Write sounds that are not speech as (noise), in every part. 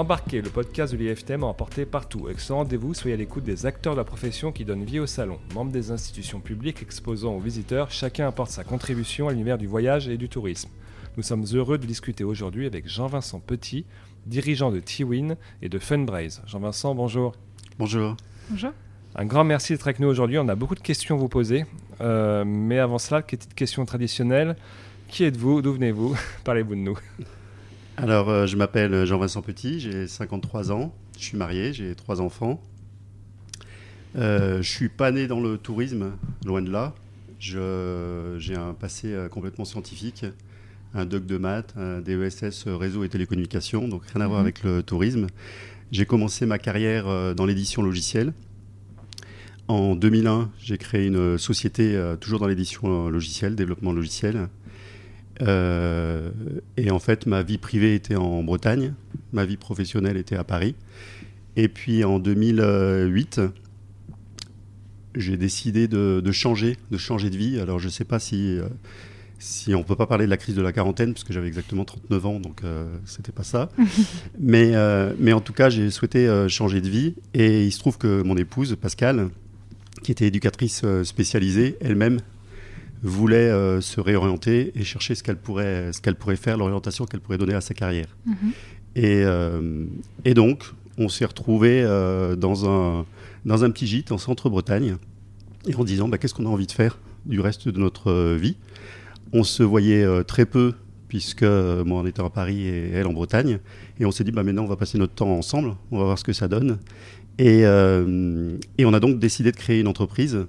Embarquez, le podcast de l'IFTM emporté partout. Avec ce rendez-vous, soyez à l'écoute des acteurs de la profession qui donnent vie au salon. Membres des institutions publiques exposant aux visiteurs, chacun apporte sa contribution à l'univers du voyage et du tourisme. Nous sommes heureux de discuter aujourd'hui avec Jean-Vincent Petit, dirigeant de T-Win et de Funbraise. Jean-Vincent, bonjour. Bonjour. Bonjour. Un grand merci d'être avec nous aujourd'hui. On a beaucoup de questions à vous poser. Euh, mais avant cela, petite question traditionnelle. Qui êtes-vous? D'où venez-vous? (laughs) Parlez-vous de nous. Alors, euh, je m'appelle Jean-Vincent Petit, j'ai 53 ans, je suis marié, j'ai trois enfants. Euh, je suis pas né dans le tourisme, loin de là. J'ai un passé euh, complètement scientifique, un doc de maths, un DESS réseau et télécommunications, donc rien à voir mhm. avec le tourisme. J'ai commencé ma carrière euh, dans l'édition logicielle. En 2001, j'ai créé une société toujours dans l'édition logicielle, développement logiciel. Euh, et en fait, ma vie privée était en Bretagne, ma vie professionnelle était à Paris. Et puis en 2008, j'ai décidé de, changer, de changer de vie. Alors je ne sais pas si, euh, si on peut pas parler de la crise de la quarantaine, parce que j'avais exactement 39 ans, donc euh, c'était pas ça. (laughs) mais, mais en tout cas, j'ai souhaité changer de vie. Et il se trouve que mon épouse, Pascal, qui était éducatrice spécialisée, elle-même voulait euh, se réorienter et chercher ce qu'elle pourrait, ce qu'elle pourrait faire, l'orientation qu'elle pourrait donner à sa carrière. Mhm. Et, euh, et, donc, on s'est retrouvé euh, dans, un, dans un petit gîte en centre-Bretagne et en disant bah, qu'est-ce qu'on a envie de faire du reste de notre vie? On se voyait très peu puisque moi on était à Paris et elle en Bretagne. Et on s'est dit bah, maintenant on va passer notre temps ensemble, on va voir ce que ça donne. Et, et on a donc décidé de créer une entreprise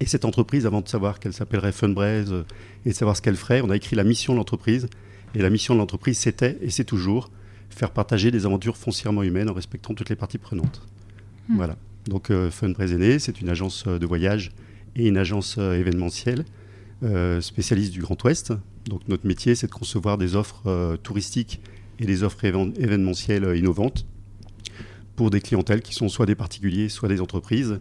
et cette entreprise, avant de savoir qu'elle s'appellerait Funbraise euh, et de savoir ce qu'elle ferait, on a écrit la mission de l'entreprise. Et la mission de l'entreprise, c'était, et c'est toujours, faire partager des aventures foncièrement humaines en respectant toutes les parties prenantes. Hmm. Voilà. Donc euh, Funbraise est né, c'est une agence euh, de voyage et une agence événementielle spécialiste du Grand Ouest. Donc notre métier, c'est de concevoir des offres touristiques et des offres événementielles innovantes pour des clientèles qui sont soit des particuliers, soit des entreprises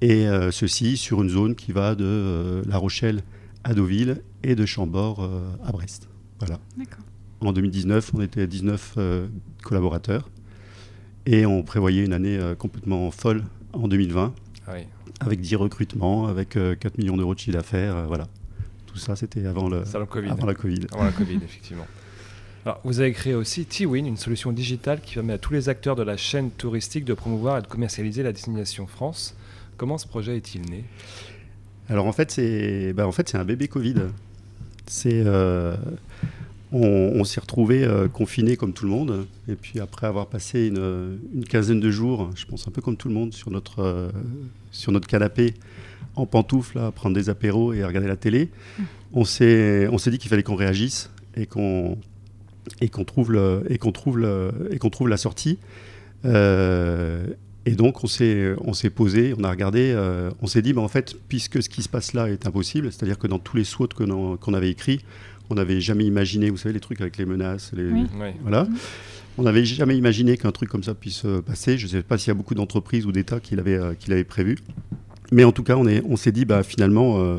et euh, ceci sur une zone qui va de euh, La Rochelle à Deauville et de Chambord euh, à Brest. Voilà. En 2019, on était 19 collaborateurs et on prévoyait une année complètement folle en 2020 ah avec 10 recrutements, avec 4 millions d'euros de chiffre d'affaires. voilà. Tout ça, c'était avant, le, COVID. avant la Covid. Avant la Covid, effectivement. Alors, vous avez créé aussi T-Win, une solution digitale qui permet à tous les acteurs de la chaîne touristique de promouvoir et de commercialiser la destination France. Comment ce projet est-il né? Alors en fait, c'est un bébé Covid. Euh, on, s'est retrouvé euh, confiné comme tout le monde. Et puis après avoir passé une, quinzaine de jours, je pense un peu comme tout le monde, sur notre, euh, canapé en pantoufles, à prendre des apéros et à regarder la télé, on s'est, dit qu'il fallait qu'on réagisse et qu'on trouve la sortie. Et donc, on s'est, on s'est posé, on a regardé, euh, on s'est dit, bah, en fait, puisque ce qui se passe là est impossible, c'est-à-dire que dans tous les SWOT qu'on, avait écrits, on n'avait jamais imaginé, vous savez, les trucs avec les menaces, les, voilà. Mm-hmm. On n'avait jamais imaginé qu'un truc comme ça puisse euh, passer. Je ne sais pas s'il y a beaucoup d'entreprises ou d'États qui l'avaient, euh, qui l'avaient prévu. Mais en tout cas, on, est, on s'est dit, bah, finalement,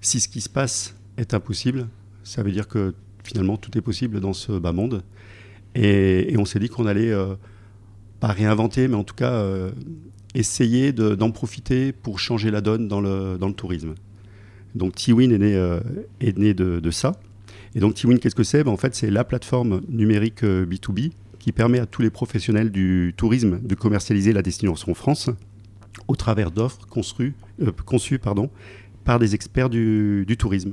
si ce qui se passe est impossible, ça veut dire que finalement, tout est possible dans ce bas monde. Et, et on s'est dit qu'on allait pas réinventer, mais en tout cas euh, essayer d'en profiter pour changer la donne dans le, dans tourisme. Donc T-Win est né, euh, est né de, ça. Et donc T-Win, qu'est-ce que c'est? Ben, En fait, c'est la plateforme numérique B2B euh, qui permet à tous les professionnels du tourisme de commercialiser la destination France au travers d'offres conçues, conçues par des experts du tourisme.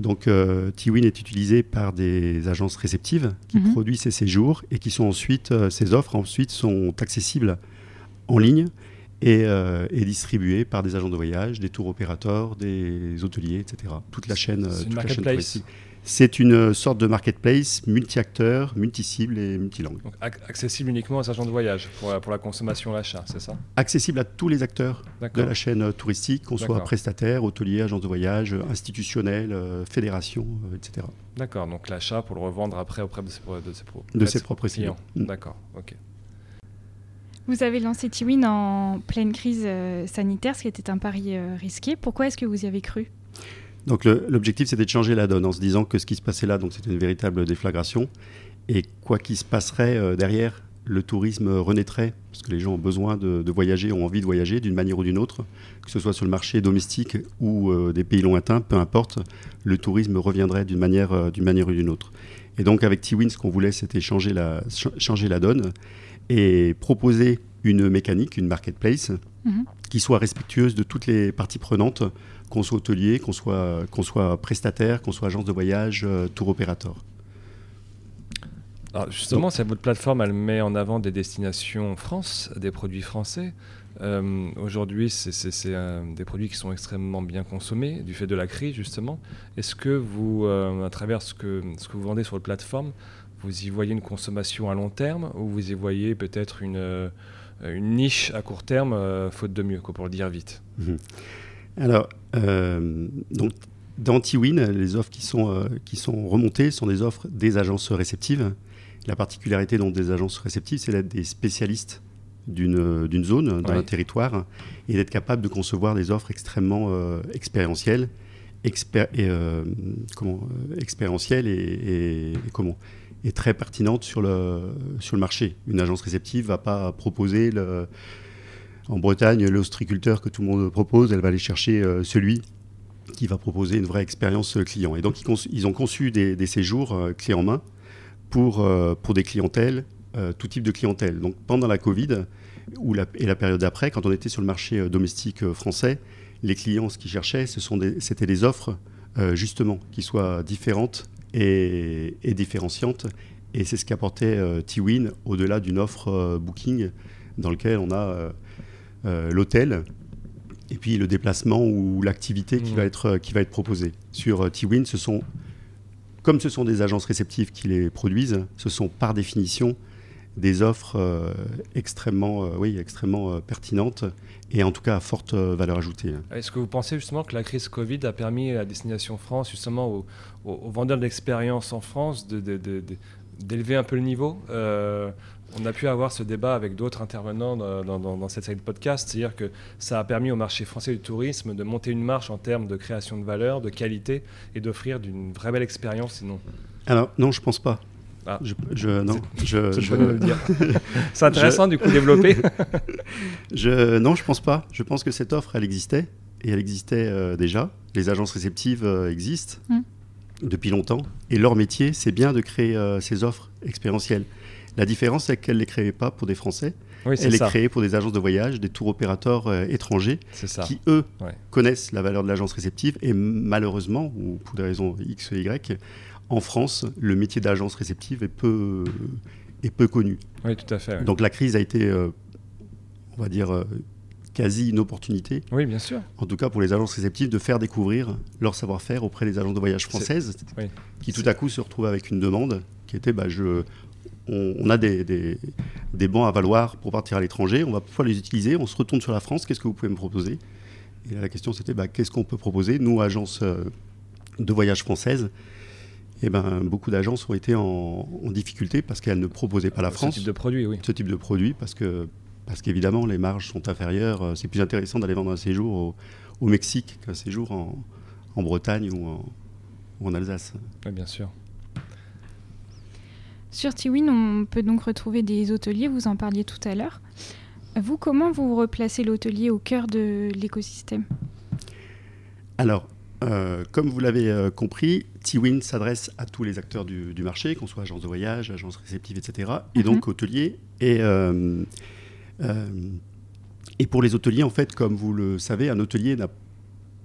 Donc euh, T-Win est utilisé par des agences réceptives qui mhm. produisent ces séjours et qui sont ensuite, euh, ces offres ensuite sont accessibles en ligne et, euh, distribuées par des agents de voyage, des tours opérateurs, des hôteliers, etc. Toute la chaîne, toute la chaîne c'est une sorte de marketplace multi-acteurs, multi-cibles et multilangues. accessible uniquement aux agents de voyage pour, pour la consommation, l'achat, c'est ça? Accessible à tous les acteurs de la chaîne euh, touristique, qu'on soit prestataire, hôtelier, agent de voyage, institutionnel, euh, fédération, euh, etc. D'accord, donc l'achat pour le revendre après auprès de ses, de ses, propres clients. Mm. D'accord, ok. Vous avez lancé Tiwin en pleine crise sanitaire, ce qui était un pari risqué. Pourquoi est-ce que vous y avez cru? Donc l'objectif, c'était de changer la donne en se disant que ce qui se passait là, donc c'était une véritable déflagration, Et quoi qu'il se passerait derrière, le tourisme renaîtrait, parce que les gens ont besoin de, voyager, ont envie de voyager d'une manière ou d'une autre, que ce soit sur le marché domestique ou euh, des pays lointains, peu importe, le tourisme reviendrait d'une manière, euh, d'une manière ou d'une autre. Et donc avec T-Win, ce qu'on voulait, c'était changer la, changer la donne et proposer une mécanique, une marketplace, mhm. qui soit respectueuse de toutes les parties prenantes, qu'on soit hôtelier, qu'on soit, qu'on soit prestataire, qu'on soit agence de voyage, euh, tour opérateur. Alors justement, c'est votre plateforme, elle met en avant des destinations France, des produits français. Euh, aujourd'hui, c'est des produits qui sont extrêmement bien consommés du fait de la crise, justement. Est-ce que vous, euh, à travers ce que, ce que vous vendez sur votre plateforme, vous y voyez une consommation à long terme ou vous y voyez peut-être une, euh, une niche à court terme, faute de mieux, pour le dire vite? Mhm. Alors, donc, dans T-Win, les offres qui sont, qui sont remontées sont des offres des agences réceptives la particularité donc, des agences réceptives, c'est d'être des spécialistes d'une zone, d'un territoire, et d'être capable de concevoir des offres extrêmement euh, expérientielles, et, euh, comment, euh, expérientielles et, comment, et très pertinentes sur le, sur le marché. Une agence réceptive ne va pas proposer le, en Bretagne l'ostriculteur que tout le monde propose, elle va aller chercher celui qui va proposer une vraie expérience client. Et donc ils, ont conçu des, séjours clés en main pour, euh, pour des clientèles, euh, tout type de clientèle. Donc pendant la Covid ou et la période d'après, quand on était sur le marché euh, domestique français, les clients, ce qu'ils cherchaient, c'était des offres justement qui soient différentes et, différenciantes. Et c'est ce qu'apportait T-Win au-delà d'une offre booking dans lequel on a l'hôtel et puis le déplacement ou l'activité qui, mmh. va être, qui va être proposée. Sur T-Win, ce sont comme ce sont des agences réceptives qui les produisent, ce sont par définition des offres euh, extrêmement, euh, oui, extrêmement euh, pertinentes et en tout cas à forte valeur ajoutée. Est-ce que vous pensez justement que la crise Covid a permis à Destination France, justement aux, vendeurs d'expérience en France, d'élever un peu le niveau on a pu avoir ce débat avec d'autres intervenants dans, cette série de podcasts, c'est-à-dire que ça a permis au marché français du tourisme de monter une marche en termes de création de valeur, de qualité et d'offrir d'une vraie belle expérience, sinon. Alors non, je pense pas. Ah. Je, non, je, C'est (laughs) intéressant du coup développer. (laughs) je, non, je pense pas. Je pense que cette offre, elle existait et elle existait euh, déjà. Les agences réceptives euh, existent mm. Depuis longtemps et leur métier, c'est bien de créer euh, ces offres expérientielles. La différence, c'est qu'elle ne les créait pas pour des Français. elle est créée pour des agences de voyage, des tours opérateurs euh, étrangers, qui, eux, connaissent la valeur de l'agence réceptive. Et malheureusement, ou pour des raisons X et Y, en France, le métier d'agence réceptive est peu, est peu connu. Oui, tout à fait. Donc la crise a été, euh, on va dire, quasi une opportunité. Oui, bien sûr. En tout cas, pour les agences réceptives, de faire découvrir leur savoir-faire auprès des agences de voyage françaises, qui tout à coup se retrouvent avec une demande qui était bah, je, on, a des, des, bons à valoir pour partir à l'étranger, on va pouvoir les utiliser, on se retourne sur la France, qu'est-ce que vous pouvez me proposer? Et la question c'était bah, qu'est-ce qu'on peut proposer? Nous, agence euh, de voyage française, et eh ben, beaucoup d'agences ont été en, difficulté parce qu'elles ne proposaient pas la France. Ce type de produit, oui. Ce type de produit, parce que parce qu'évidemment les marges sont inférieures. Euh, c'est plus intéressant d'aller vendre un séjour au, Mexique qu'un séjour en, Bretagne ou en, ou en Alsace. Oui, bien sûr. Sur Tiwin, on peut donc retrouver des hôteliers, vous en parliez tout à l'heure. Vous, comment vous replacez l'hôtelier au cœur de l'écosystème? Alors, euh, comme vous l'avez euh, compris, Tiwin s'adresse à tous les acteurs du, marché, qu'on soit agence de voyage, agence réceptive, etc. Et mhm. donc hôtelier. Et, euh, et pour les hôteliers, en fait, comme vous le savez, un hôtelier n'a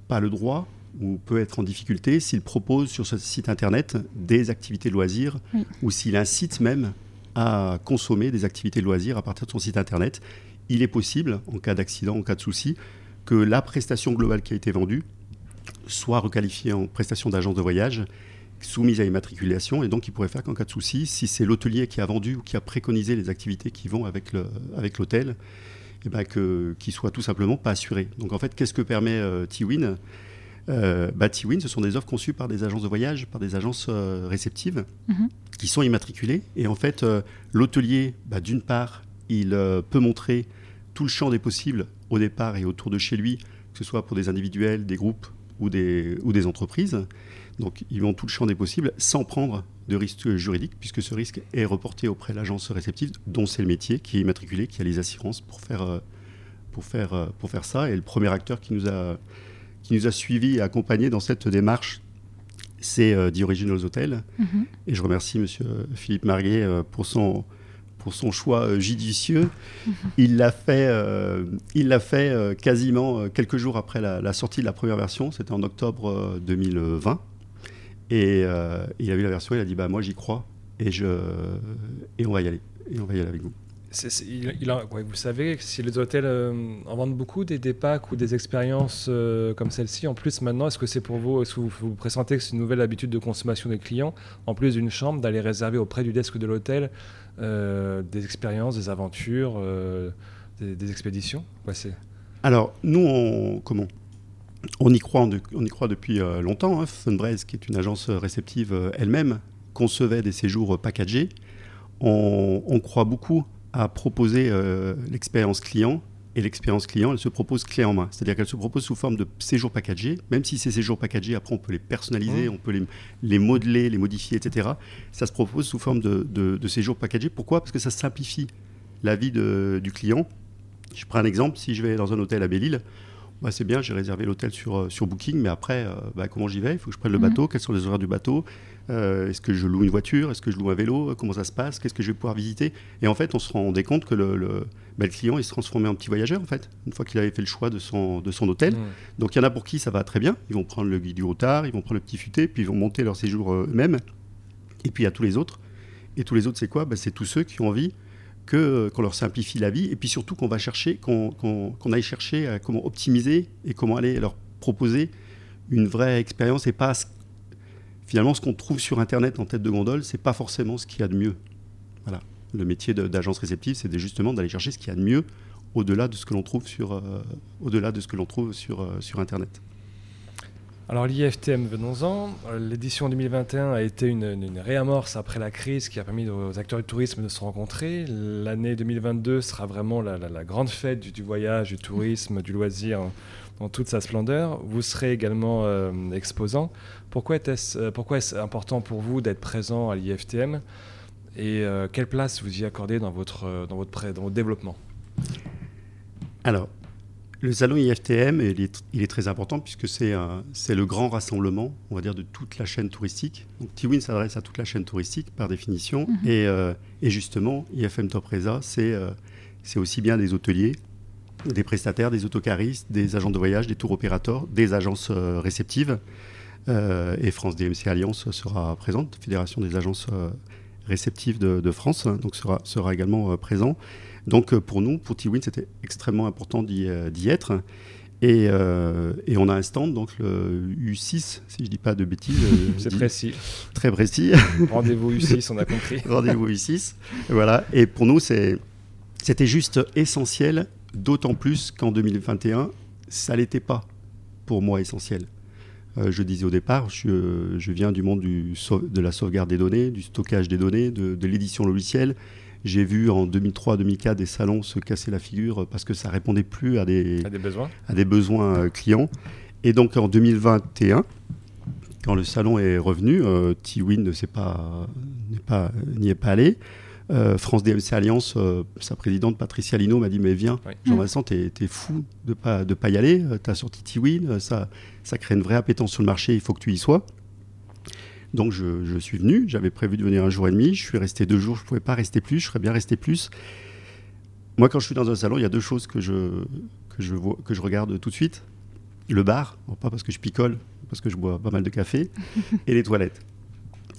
pas le droit ou peut être en difficulté s'il propose sur ce site internet des activités de loisirs ou s'il incite même à consommer des activités de loisirs à partir de son site internet. Il est possible, en cas d'accident, en cas de souci, que la prestation globale qui a été vendue soit requalifiée en prestation d'agence de voyage soumise à immatriculation et donc il pourrait faire qu'en cas de souci, si c'est l'hôtelier qui a vendu ou qui a préconisé les activités qui vont avec l'hôtel, eh ben qu'il soit tout simplement pas assuré. Donc en fait, qu'est-ce que permet euh, T-Win? Euh, bah, T-Win, ce sont des offres conçues par des agences de voyage, par des agences euh, réceptives, mhm. qui sont immatriculées. Et en fait, l'hôtelier, bah, d'une part, il peut montrer tout le champ des possibles au départ et autour de chez lui, que ce soit pour des individuels, des groupes ou des, ou des entreprises. Donc ils vont tout le champ des possibles sans prendre de risque juridique, puisque ce risque est reporté auprès de l'agence réceptive, dont c'est le métier, qui est immatriculé, qui a les assurances pour faire, euh, pour faire, euh, pour faire ça. Et le premier acteur qui nous a, qui nous a suivis et accompagnés dans cette démarche, c'est euh, The Originals Hotel. Mhm. Et je remercie Monsieur Philippe Marguet euh, pour son pour son choix euh, judicieux. Il l'a fait, il l'a fait quasiment quelques jours après la, la sortie de la première version. C'était en octobre euh, 2020. Et euh, il a vu la version. Il a dit bah moi j'y crois et je et on va y aller. Et on va y aller avec vous. C'est- c'est- il- il a- ouais, vous savez si les hôtels euh, en vendent beaucoup des, des packs ou des expériences euh, comme celle-ci. En plus, maintenant, est-ce que c'est pour vous, est-ce que vous vous pressentez que c'est une nouvelle habitude de consommation des clients, en plus d'une chambre, d'aller réserver auprès du desk de l'hôtel euh, des expériences, des aventures, des, des expéditions? Ouais, Alors nous on comment? On y croit, on y croit depuis euh, longtemps. Hein. Funbraise, qui est une agence euh, réceptive euh, elle-même, concevait des séjours packagés. On, on croit beaucoup à proposer euh, l'expérience client. Et l'expérience client, elle se propose clé en main. C'est-à-dire qu'elle se propose sous forme de séjours packagés. Même si ces séjours packagés, après, on peut les personnaliser, Mmh. on peut les, les modeler, les modifier, etc. Ça se propose sous forme de, de, de séjours packagés. Pourquoi? Parce que ça simplifie la vie de- du client. Je prends un exemple. Si je vais dans un hôtel à Belle-Île, c'est bien, j'ai réservé l'hôtel sur, euh, sur Booking, mais après, euh, bah, comment j'y vais? Il faut que je prenne le Mhm. bateau, quels sont les horaires du bateau? Euh, Est-ce que je loue une voiture? Est-ce que je loue un vélo? Comment ça se passe? Qu'est-ce que je vais pouvoir visiter? Et en fait, on se rendait compte que le, le, bah, le client, il se transformait en petit voyageur, en fait, une fois qu'il avait fait le choix de son, de son hôtel. Donc il y en a pour qui ça va très bien. Ils vont prendre le guide du retard, ils vont prendre le petit futé, puis ils vont monter leur séjour eux-mêmes. Et puis il y a tous les autres. Et tous les autres, c'est quoi? Bah, C'est tous ceux qui ont envie que, qu'on leur simplifie la vie, et puis surtout qu'on va chercher, qu'on, aille chercher à comment optimiser et comment aller leur proposer une vraie expérience et pas finalement ce qu'on trouve sur Internet en tête de gondole, c'est pas forcément ce qu'il y a de mieux. Voilà. Le métier d'agence réceptive, c'est justement d'aller chercher ce qu'il y a de mieux au-delà de ce que l'on trouve sur, euh, euh, sur Internet. Alors l'IFTM, venons-en. L'édition 2021 a été une, réamorce après la crise qui a permis aux acteurs du tourisme de se rencontrer. L'année 2022 sera vraiment la, grande fête du, voyage, du tourisme, du loisir dans toute sa splendeur. Vous serez également euh, exposant. Euh, pourquoi est-ce important pour vous d'être présent à l'IFTM et euh, quelle place vous y accordez dans votre, dans votre, dans votre développement? Alors, le salon IFTM, il est, il est très important puisque c'est le grand rassemblement, on va dire, de toute la chaîne touristique. Donc, Tiwin s'adresse à toute la chaîne touristique par définition. Mhm. Et, euh, et justement, IFM Top Reza, c'est euh, c'est aussi bien des hôteliers, des prestataires, des autocaristes, des agents de voyage, des tours opérateurs, des agences euh, réceptives. Et France DMC Alliance sera présente, Fédération des agences réceptives de, de France, hein, donc sera, sera également présent. Donc euh, pour nous, pour T-Win, c'était extrêmement important d'y euh, être. Et, euh, et on a un stand, donc le U6, si je ne dis pas de bêtises. (laughs) C'est précis. très précis. (laughs) Rendez-vous U6, on a compris. (laughs) Rendez-vous U6. Voilà. Et pour nous, c'était juste essentiel, d'autant plus qu'en 2021, ça l'était pas pour moi essentiel. Euh, je disais au départ, je, je viens du monde du de la sauvegarde des données, du stockage des données, de, de l'édition logicielle. J'ai vu en 2003-2004 des salons se casser la figure parce que ça répondait plus à des, A des besoins à des besoins euh, clients. Et donc en 2021, quand le salon est revenu, euh, T-Win ne s'est pas, n'est pas, n'y est pas allé. Euh, France DMC Alliance, euh, sa présidente Patricia Lino m'a dit Mais viens, Oui. Jean-Vincent, t'es, fou de pas, de pas y aller. T'as sorti T-Win, ça, ça crée une vraie appétence sur le marché, il faut que tu y sois. Donc je, je suis venu, j'avais prévu de venir un jour et demi, je suis resté deux jours, je ne pouvais pas rester plus, je serais bien resté plus. Moi, quand je suis dans un salon, il y a deux choses que je, que je, vois, que je regarde tout de suite. Le bar, bon, pas parce que je picole, parce que je bois pas mal de café, (laughs) et les toilettes.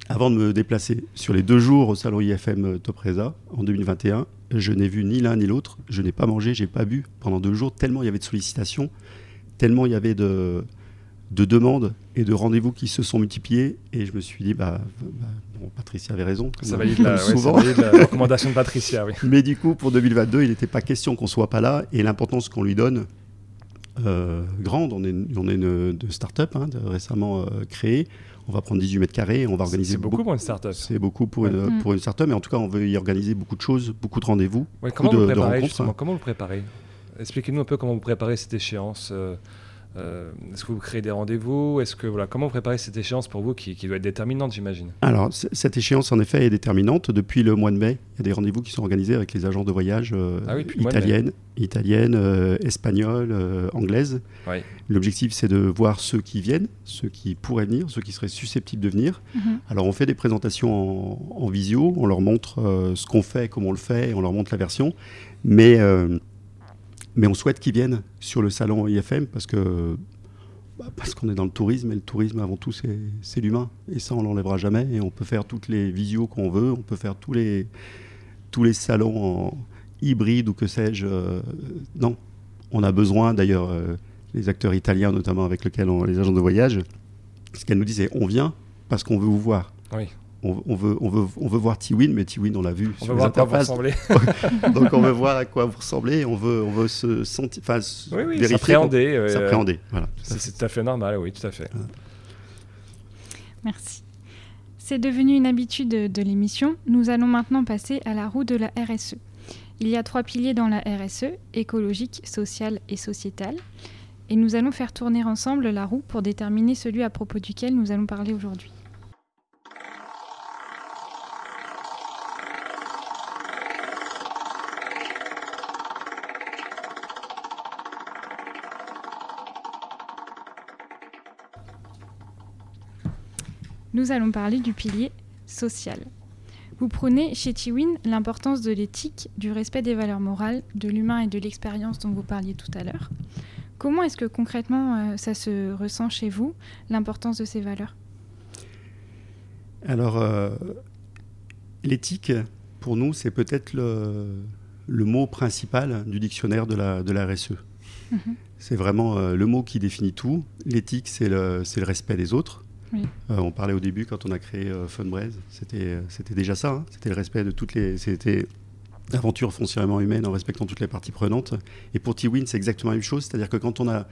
Avant de me déplacer sur les deux jours au salon IFM Top Reza en 2021, je n'ai vu ni l'un ni l'autre. Je n'ai pas mangé, j'ai pas bu pendant deux jours, tellement il y avait de sollicitations, tellement il y avait de, de demandes et de rendez-vous qui se sont multipliés. Et je me suis dit, bah, bah, bon, Patricia avait raison. Ça valide, la, comme ouais, ça souvent. valide la recommandation de Patricia, oui. Mais du coup, pour 2022, il n'était pas question qu'on soit pas là et l'importance qu'on lui donne euh, grande. On est, on est une, start-up hein, de- récemment euh, créée. On va prendre 18 mètres carrés, on va organiser C'est beaucoup pour une start-up. C'est beaucoup pour une, Ouais. pour une start-up, mais en tout cas, on veut y organiser beaucoup de choses, beaucoup de rendez-vous. Ouais, comment de- vous de préparez rencontres, hein. Comment vous préparez? Expliquez-nous un peu comment vous préparez cette échéance. euh, euh, est-ce que vous créez des rendez-vous? Est-ce que voilà, comment vous préparez cette échéance pour vous qui, doit être déterminante, j'imagine? Alors cette échéance en effet est déterminante. Depuis le mois de mai, il y a des rendez-vous qui sont organisés avec les agences de voyage euh, ah italiennes, italiennes, euh, espagnoles, anglaises. L'objectif c'est de voir ceux qui viennent, ceux qui pourraient venir, ceux qui seraient susceptibles de venir. Mhm. Alors on fait des présentations en, visio, on leur montre ce qu'on fait, comment on le fait, on leur montre la version, mais mais on souhaite qu'ils viennent sur le salon IFM parce que bah, parce qu'on est dans le tourisme et le tourisme avant tout c'est l'humain et ça on l'enlèvera jamais et on peut faire toutes les visios qu'on veut, on peut faire tous les tous les salons en hybride ou que sais-je. Euh, non, on a besoin d'ailleurs euh, les acteurs italiens notamment avec lesquels on, les agents de voyage, ce qu'elles nous disaient, on vient parce qu'on veut vous voir. Oui on, veut, on, veut, on veut voir Tiwin, mais Tiwin, on l'a vu on veut voir À quoi vous ressemblez. (laughs) Donc on veut (laughs) voir à quoi vous ressemblez, on veut, on veut se sentir, enfin, oui, oui, s'appréhender. Euh, voilà. C'est tout à fait normal, oui, tout à fait. Merci. C'est devenu une habitude de, l'émission. Nous allons maintenant passer à la roue de la RSE. Il y a trois piliers dans la RSE, écologique, sociale et sociétale. Et nous allons faire tourner ensemble la roue pour déterminer celui à propos duquel nous allons parler aujourd'hui. Nous allons parler du pilier social. Vous prenez chez Tiwin l'importance de l'éthique, du respect des valeurs morales, de l'humain et de l'expérience dont vous parliez tout à l'heure. Comment est-ce que concrètement euh, ça se ressent chez vous, l'importance de ces valeurs? Alors, euh, l'éthique, pour nous, c'est peut-être le, mot principal du dictionnaire de la, de la RSE. Mhm. C'est vraiment euh, le mot qui définit tout. L'éthique, c'est le, le respect des autres. Euh, on parlait au début quand on a créé euh, c'était euh, c'était déjà ça, hein. c'était le respect de toutes les, c'était aventure foncièrement humaine en respectant toutes les parties prenantes. Et pour T-Win, c'est exactement la même chose, c'est-à-dire que quand on a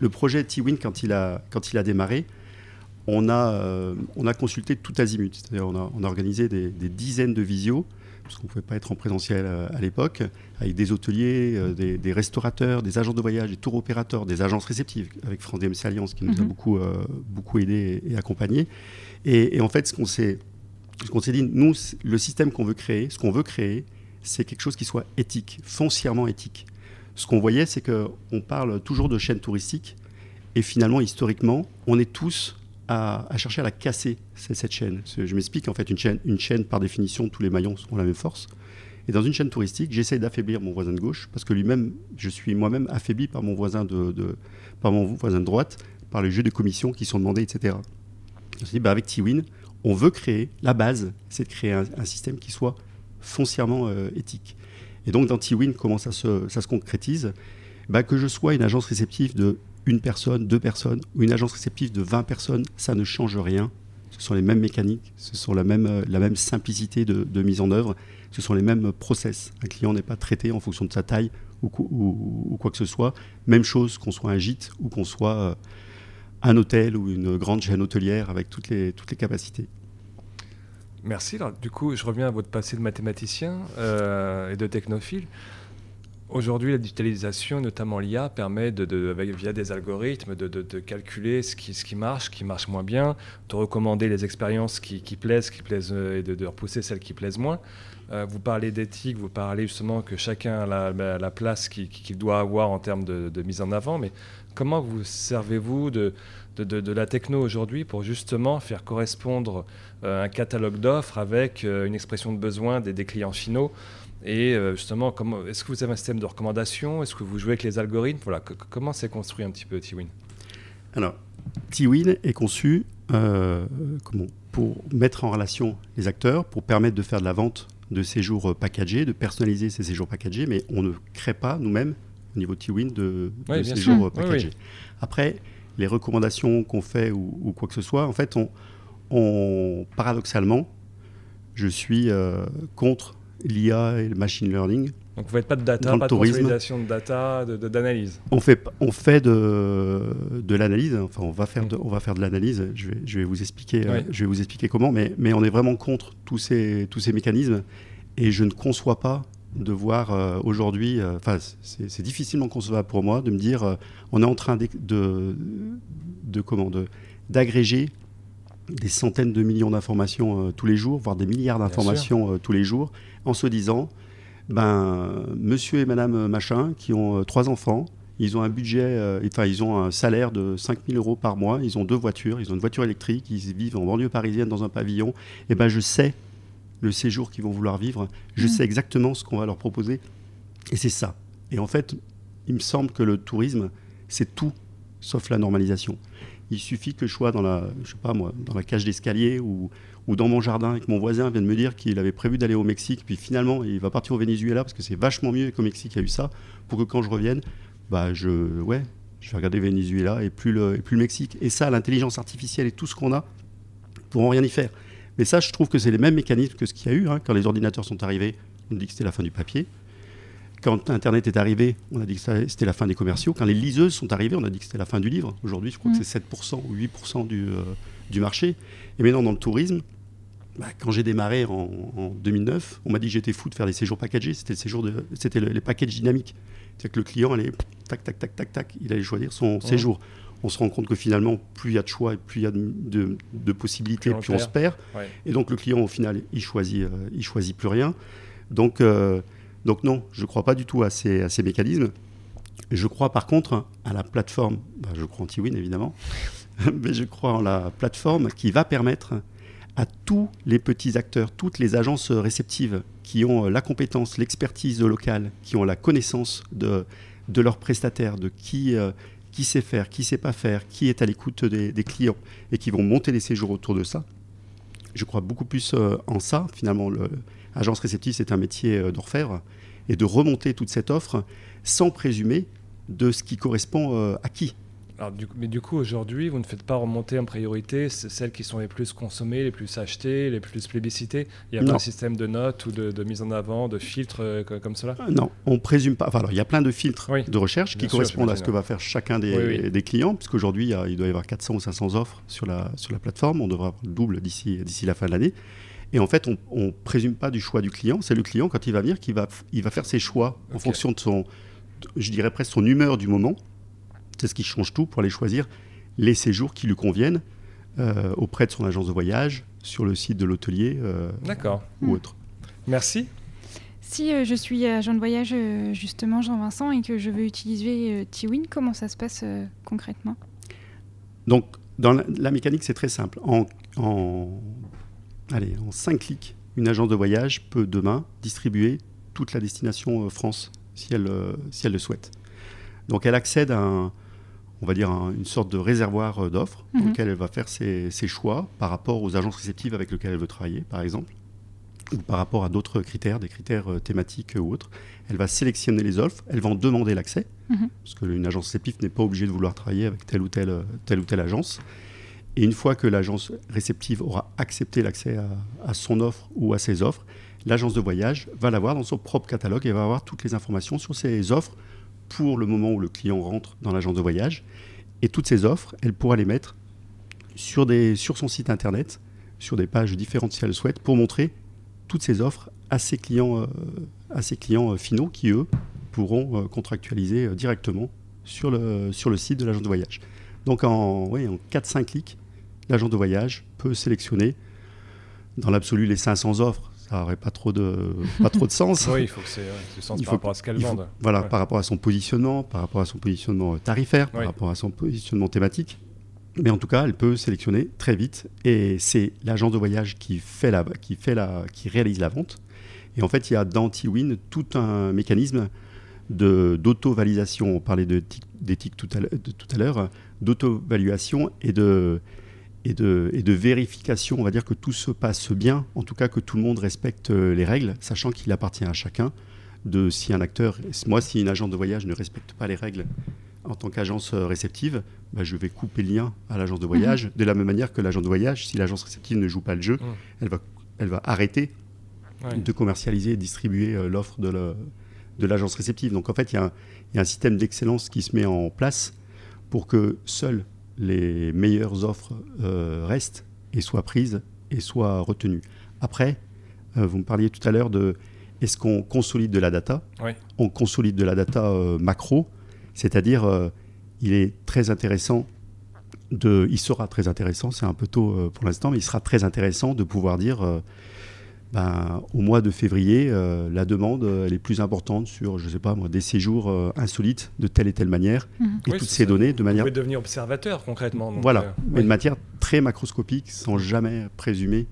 le projet T-Win quand il a quand il a démarré, on a on a consulté tout azimut, c'est-à-dire on a, on a organisé des, des dizaines de visios parce qu'on ne pouvait pas être en présentiel euh, à, l'époque, avec des hôteliers, euh, des, restaurateurs, des agents de voyage, des tours opérateurs, des agences réceptives, avec France DMC Alliance qui nous a mhm. beaucoup, euh, beaucoup aidé et, accompagné. Et, en fait, ce qu'on s'est, s'est dit, nous, le système qu'on veut créer, ce qu'on veut créer, c'est quelque chose qui soit éthique, foncièrement éthique. Ce qu'on voyait, c'est qu'on parle toujours de chaînes touristiques, et finalement, historiquement, on est tous à, chercher à la casser, cette chaîne. Je m'explique, en fait, une chaîne, une chaîne, par définition, tous les maillons ont la même force. Et dans une chaîne touristique, j'essaie d'affaiblir mon voisin de gauche, parce que lui-même, je suis moi-même affaibli par mon voisin de, par mon voisin de droite, par les jeux de commission qui sont demandés, etc. Me suis dit, bah avec Tiwin, on veut créer, la base, c'est de créer un, système qui soit foncièrement euh, éthique. Et donc dans Tiwin, comment ça se, ça se concrétise? Bah, Que je sois une agence réceptive de une personne, deux personnes, ou une agence réceptive de 20 personnes, ça ne change rien. Ce sont les mêmes mécaniques, ce sont la même, euh, simplicité de, mise en œuvre, ce sont les mêmes process. Un client n'est pas traité en fonction de sa taille ou, quoi que ce soit. Même chose qu'on soit un gîte ou qu'on soit euh, un hôtel ou une grande chaîne hôtelière avec toutes les, capacités. Merci. du coup, je reviens à votre passé de mathématicien euh, et de technophile. Aujourd'hui, la digitalisation, notamment l'IA, permet, de, via des algorithmes, de, calculer ce qui, ce qui marche, qui marche moins bien, de recommander les expériences qui, plaisent, qui plaisent euh, et de, repousser celles qui plaisent moins. Euh, vous parlez d'éthique, vous parlez justement que chacun a la, la place qu'il doit avoir en termes de, mise en avant, mais comment vous servez-vous de, de, la techno aujourd'hui pour justement faire correspondre euh, un catalogue d'offres avec une expression de besoin des, des clients finaux et euh, justement, est-ce que vous avez un système de recommandation? Est-ce que vous jouez avec les algorithmes? Voilà, Comment c'est construit un petit peu Tiwin Alors, Tiwin est conçu euh, pour mettre en relation les acteurs, pour permettre de faire de la vente de séjours packagés, de personnaliser ces séjours packagés, mais on ne crée pas nous-mêmes, au niveau de Tiwin, de, séjours packagés. Après, les recommandations qu'on fait ou, quoi que ce soit, en fait, on, paradoxalement, je suis euh, contre l'IA et le machine learning. Donc vous ne faites pas de data, pas de consolidation de data, d'analyse. On fait, on fait de, de l'analyse, enfin on va faire de, on va faire de l'analyse, je vais, je vais, vous expliquer, euh, je vais vous expliquer comment, mais, mais on est vraiment contre tous ces, tous ces mécanismes. Et je ne conçois pas de voir euh, aujourd'hui, euh, enfin, c'est difficilement concevable pour moi de me dire, euh, on est en train de, de, de comment, d'agréger des centaines de millions d'informations tous les jours, voire des milliards d'informations tous les jours, en se disant, ben, monsieur et madame machin, qui ont trois enfants, ils ont un budget, enfin, ils ont un salaire de 5000 euros par mois, ils ont deux voitures, ils ont une voiture électrique, ils vivent en banlieue parisienne dans un pavillon, et ben, je sais le séjour qu'ils vont vouloir vivre. Je mm. sais exactement ce qu'on va leur proposer. Et c'est ça. Et en fait, il me semble que le tourisme, c'est tout sauf la normalisation. Il suffit que je sois dans la, je sais pas moi, dans la cage d'escalier ou, dans mon jardin et que mon voisin vienne me dire qu'il avait prévu d'aller au Mexique, puis finalement il va partir au Venezuela parce que c'est vachement mieux qu'au Mexique il y a eu ça, pour que quand je revienne, bah je, ouais, je vais regarder Venezuela et plus le, et plus le Mexique. Et ça, l'intelligence artificielle et tout ce qu'on a, pourront rien y faire. Mais ça, je trouve que c'est les mêmes mécanismes que ce qu'il y a eu. Hein. Quand les ordinateurs sont arrivés, on dit que c'était la fin du papier. Quand Internet est arrivé, on a dit que c'était la fin des commerciaux. Quand les liseuses sont arrivées, on a dit que c'était la fin du livre. Aujourd'hui, je crois que mm. c'est 7% ou 8% du, euh, du marché. Et maintenant, dans le tourisme, bah, quand j'ai démarré en, 2009, on m'a dit que j'étais fou de faire des séjours packagés. C'était, le séjour de, c'était les packages dynamiques. C'est-à-dire que le client allait tac, tac, tac, tac, tac, il allait choisir son séjour on se rend compte que finalement, plus il y a de choix et plus il y a de, possibilités, plus, on, se perd. Et donc le client, au final, il choisit, euh, il choisit plus rien. Donc, euh, donc non, je ne crois pas du tout à ces, mécanismes. Je crois par contre à la plateforme, bah, je crois en Tiwin évidemment, (laughs) mais je crois en la plateforme qui va permettre à tous les petits acteurs, toutes les agences réceptives qui ont euh, la compétence, l'expertise locale, qui ont la connaissance de, leurs prestataires, de qui, qui sait faire, qui sait pas faire, qui est à l'écoute des, clients et qui vont monter les séjours autour de ça. Je crois beaucoup plus euh, en ça. Finalement, l'agence réceptive, c'est un métier euh, d'orfèvre et de remonter toute cette offre sans présumer de ce qui correspond euh, à qui. Mais du coup, aujourd'hui, vous ne faites pas remonter en priorité celles qui sont les plus consommées, les plus achetées, les plus plébiscitées Il n'y a pas un système de notes ou de, mise en avant, de filtres euh, comme cela? Euh, Non, on présume pas. Enfin, alors, il y a plein de filtres de recherche qui correspondent à ce que va faire chacun des, des clients, puisqu'aujourd'hui, il, il doit y avoir 400 ou 500 offres sur la, sur la plateforme. On devrait avoir le double d'ici la fin de l'année. Et en fait, on ne présume pas du choix du client. C'est le client, quand il va venir, qui va, il va faire ses choix en fonction de son, je dirais presque son humeur du moment. C'est ce qui change tout pour aller choisir les séjours qui lui conviennent euh, auprès de son agence de voyage, sur le site de l'hôtelier euh, ou hmm. autre. Merci. Si euh, je suis agent de voyage, justement, Jean-Vincent, et que je veux utiliser Tiwin, comment ça se passe concrètement? Donc, dans la, mécanique, c'est très simple. En, en, allez, en 5 clics, une agence de voyage peut demain distribuer toute la destination France, si elle, si elle le souhaite. Donc, elle accède à un, on va dire, une sorte de réservoir euh, d'offres dans mhm. lequel elle va faire ses, choix par rapport aux agences réceptives avec lesquelles elle veut travailler, par exemple, ou par rapport à d'autres critères, des critères euh, thématiques ou autres. Elle va sélectionner les offres, elle va en demander l'accès, mhm. parce qu'une agence réceptive n'est pas obligée de vouloir travailler avec telle ou telle, telle, ou telle agence. Et une fois que l'agence réceptive aura accepté l'accès à, son offre ou à ses offres, l'agence de voyage va l'avoir dans son propre catalogue et va avoir toutes les informations sur ses offres pour le moment où le client rentre dans l'agence de voyage. Et toutes ces offres, elle pourra les mettre sur, son site internet, sur des pages différentes si elle le souhaite, pour montrer toutes ces offres à ses clients, euh, euh, finaux qui, eux, pourront euh, contractualiser directement sur le, site de l'agence de voyage. Donc en, en 4-5 clics, l'agent de voyage peut sélectionner dans l'absolu les 500 offres ça n'aurait pas trop de pas trop de sens. oui, il faut que c'est du sens par rapport à ce qu'elle vend. Voilà, par rapport à son positionnement, par rapport à son positionnement euh, tarifaire, par rapport à son positionnement thématique. Mais en tout cas, elle peut sélectionner très vite et c'est l'agent de voyage qui fait la qui fait la qui réalise la vente. Et en fait, il y a dans T-Win tout un mécanisme d'auto-validation. On parlait d'éthique tout à l'heure, d'auto-valuation et de et de, et de, vérification, on va dire que tout se passe bien, en tout cas que tout le monde respecte euh, les règles, sachant qu'il appartient à chacun de si un acteur, moi si une agence de voyage ne respecte pas les règles en tant qu'agence euh, réceptive, bah, je vais couper le lien à l'agence de voyage, mhm. de la même manière que l'agence de voyage, si l'agence réceptive ne joue pas le jeu, mhm. elle, va, elle va arrêter de commercialiser et distribuer euh, l'offre de l'agence réceptive. Donc en fait, il y, y, a un système d'excellence qui se met en place pour que seul les meilleures offres euh, restent et soient prises et soient retenues. Après, euh, vous me parliez tout à l'heure de est-ce qu'on consolide de la data? Oui. On consolide de la data euh, macro, c'est-à-dire il est très intéressant de, il sera très intéressant, c'est un peu tôt pour l'instant, mais il sera très intéressant de pouvoir dire, ben, au mois de février, euh, la demande euh, elle est plus importante sur, je sais pas moi, des séjours euh, insolites de telle et telle manière, Mhm. et Oui, toutes ces ça. données de Vous manière pouvez devenir observateur concrètement. donc, voilà, euh, mais oui. de manière très macroscopique, sans jamais présumer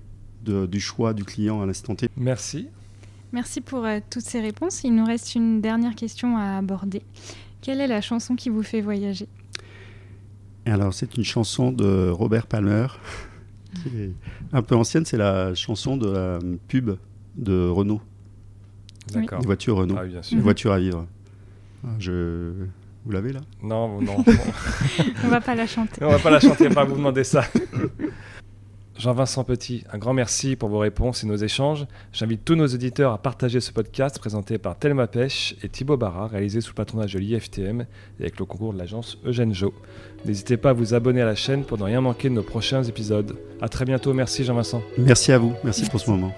de- du choix du client à l'instant T. Merci. Merci pour euh, toutes ces réponses. Il nous reste une dernière question à aborder. Quelle est la chanson qui vous fait voyager? Alors, c'est une chanson de Robert Palmer, qui est un peu ancienne, c'est la chanson de la pub de Renault, D'accord. une voiture Renault, Ah oui, bien une sûr. Voiture à vivre. Ah, Je... Vous l'avez là? Non, non. (laughs) On va pas la chanter. On va pas la chanter, on va pas vous demander ça. (laughs) Jean-Vincent Petit, un grand merci pour vos réponses et nos échanges. J'invite tous nos auditeurs à partager ce podcast présenté par Thelma Pêche et Thibaut Barra, réalisé sous le patronage de l'IFTM et avec le concours de l'agence Eugène Jo. N'hésitez pas à vous abonner à la chaîne pour ne rien manquer de nos prochains épisodes. A très bientôt, merci Jean-Vincent. Merci à vous, merci pour ce moment.